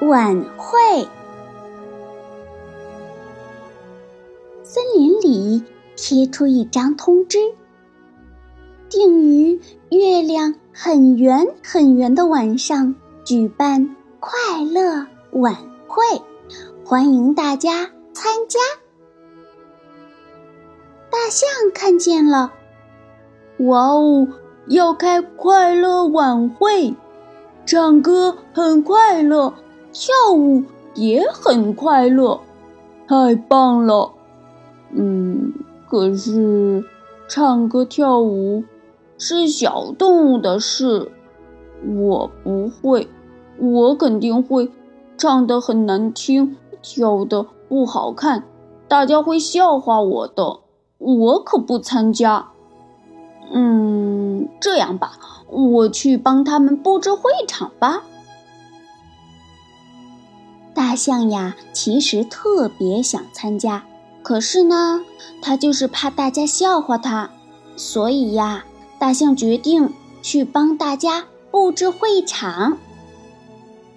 晚会。森林里贴出一张通知，定于月亮很圆很圆的晚上举办快乐晚会，欢迎大家参加。大象看见了，哇哦，要开快乐晚会！唱歌很快乐，跳舞也很快乐，太棒了！嗯，可是唱歌跳舞是小动物的事，我不会，我肯定会唱得很难听，跳得不好看，大家会笑话我的，我可不参加。嗯，这样吧。我去帮他们布置会场吧。大象呀，其实特别想参加，可是呢，他就是怕大家笑话他，所以呀，大象决定去帮大家布置会场。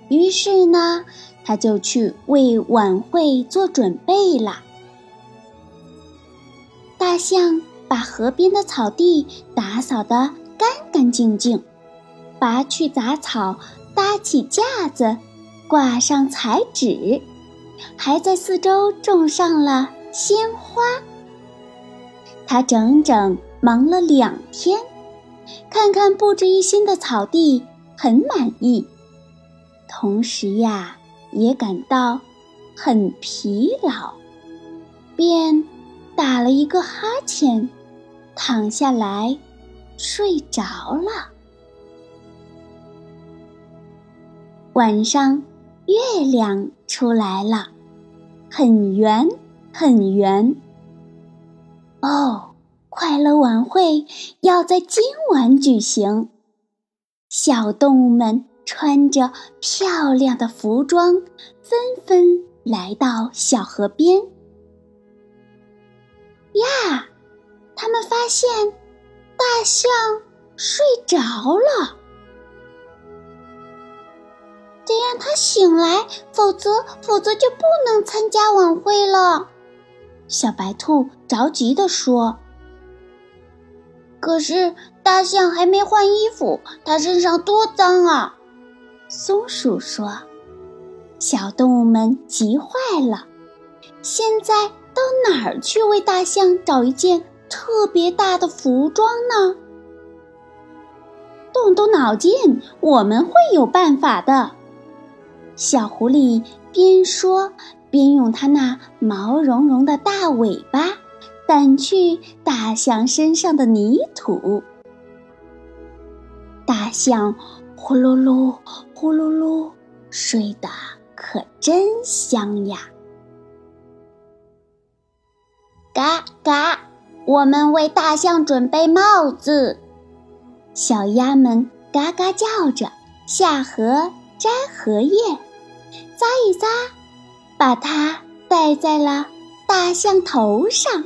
于是呢，他就去为晚会做准备了。大象把河边的草地打扫得。干干净净，拔去杂草，搭起架子，挂上彩纸，还在四周种上了鲜花。他整整忙了两天，看看布置一新的草地，很满意，同时呀，也感到很疲劳，便打了一个哈欠，躺下来。睡着了。晚上，月亮出来了，很圆，很圆。哦，快乐晚会要在今晚举行。小动物们穿着漂亮的服装，纷纷来到小河边。呀，他们发现。大象睡着了，得让他醒来，否则否则就不能参加晚会了。小白兔着急地说：“可是大象还没换衣服，它身上多脏啊！”松鼠说：“小动物们急坏了，现在到哪儿去为大象找一件？”特别大的服装呢？动动脑筋，我们会有办法的。小狐狸边说边用它那毛茸茸的大尾巴掸去大象身上的泥土。大象呼噜噜，呼噜噜，睡得可真香呀！嘎嘎。我们为大象准备帽子，小鸭们嘎嘎叫着下河摘荷叶，扎一扎，把它戴在了大象头上。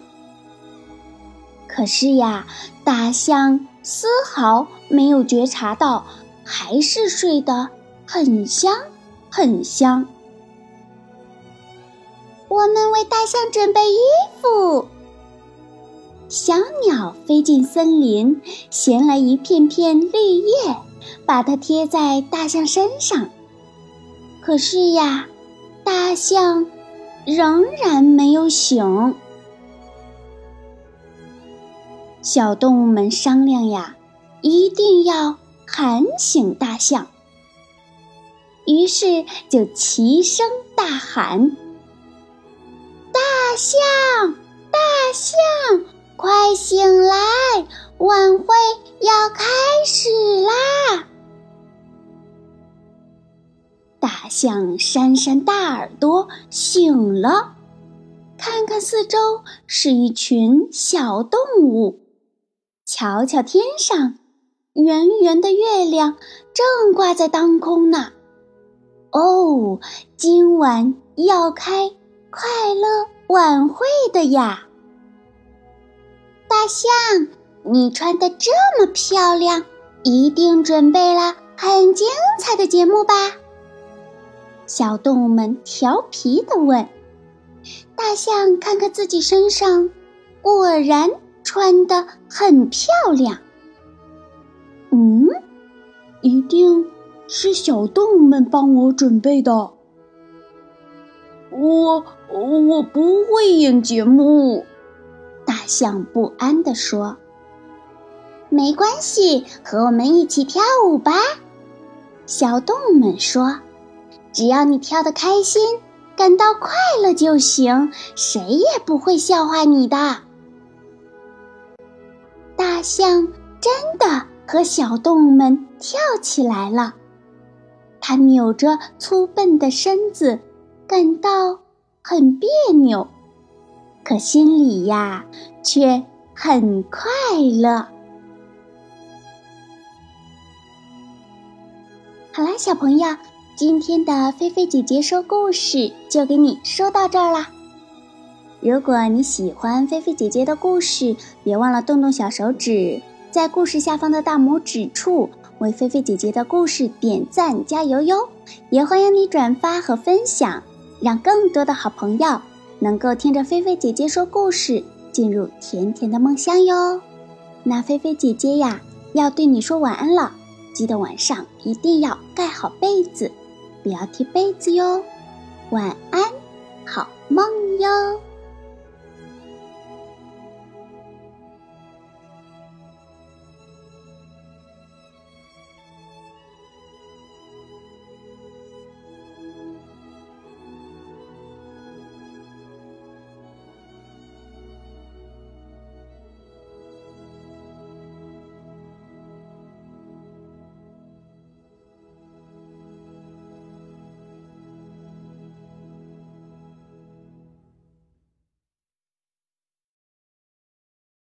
可是呀，大象丝毫没有觉察到，还是睡得很香很香。我们为大象准备衣服。小鸟飞进森林，衔来一片片绿叶，把它贴在大象身上。可是呀，大象仍然没有醒。小动物们商量呀，一定要喊醒大象。于是就齐声大喊：“大象，大象！”快醒来！晚会要开始啦！大象扇扇大耳朵醒了，看看四周，是一群小动物。瞧瞧天上，圆圆的月亮正挂在当空呢。哦，今晚要开快乐晚会的呀！大象，你穿的这么漂亮，一定准备了很精彩的节目吧？小动物们调皮地问。大象看看自己身上，果然穿得很漂亮。嗯，一定是小动物们帮我准备的。我我不会演节目。大象不安地说：“没关系，和我们一起跳舞吧。”小动物们说。只要你跳得开心，感到快乐就行，谁也不会笑话你的。大象真的和小动物们跳起来了，它扭着粗笨的身子，感到很别扭，可心里呀却很快乐。好啦，小朋友。今天的菲菲姐姐说故事就给你说到这儿啦。如果你喜欢菲菲姐姐的故事，别忘了动动小手指，在故事下方的大拇指处为菲菲姐姐的故事点赞加油哟！也欢迎你转发和分享，让更多的好朋友能够听着菲菲姐姐说故事，进入甜甜的梦乡哟。那菲菲姐姐呀，要对你说晚安了，记得晚上一定要盖好被子。不要踢被子哟，晚安，好梦哟。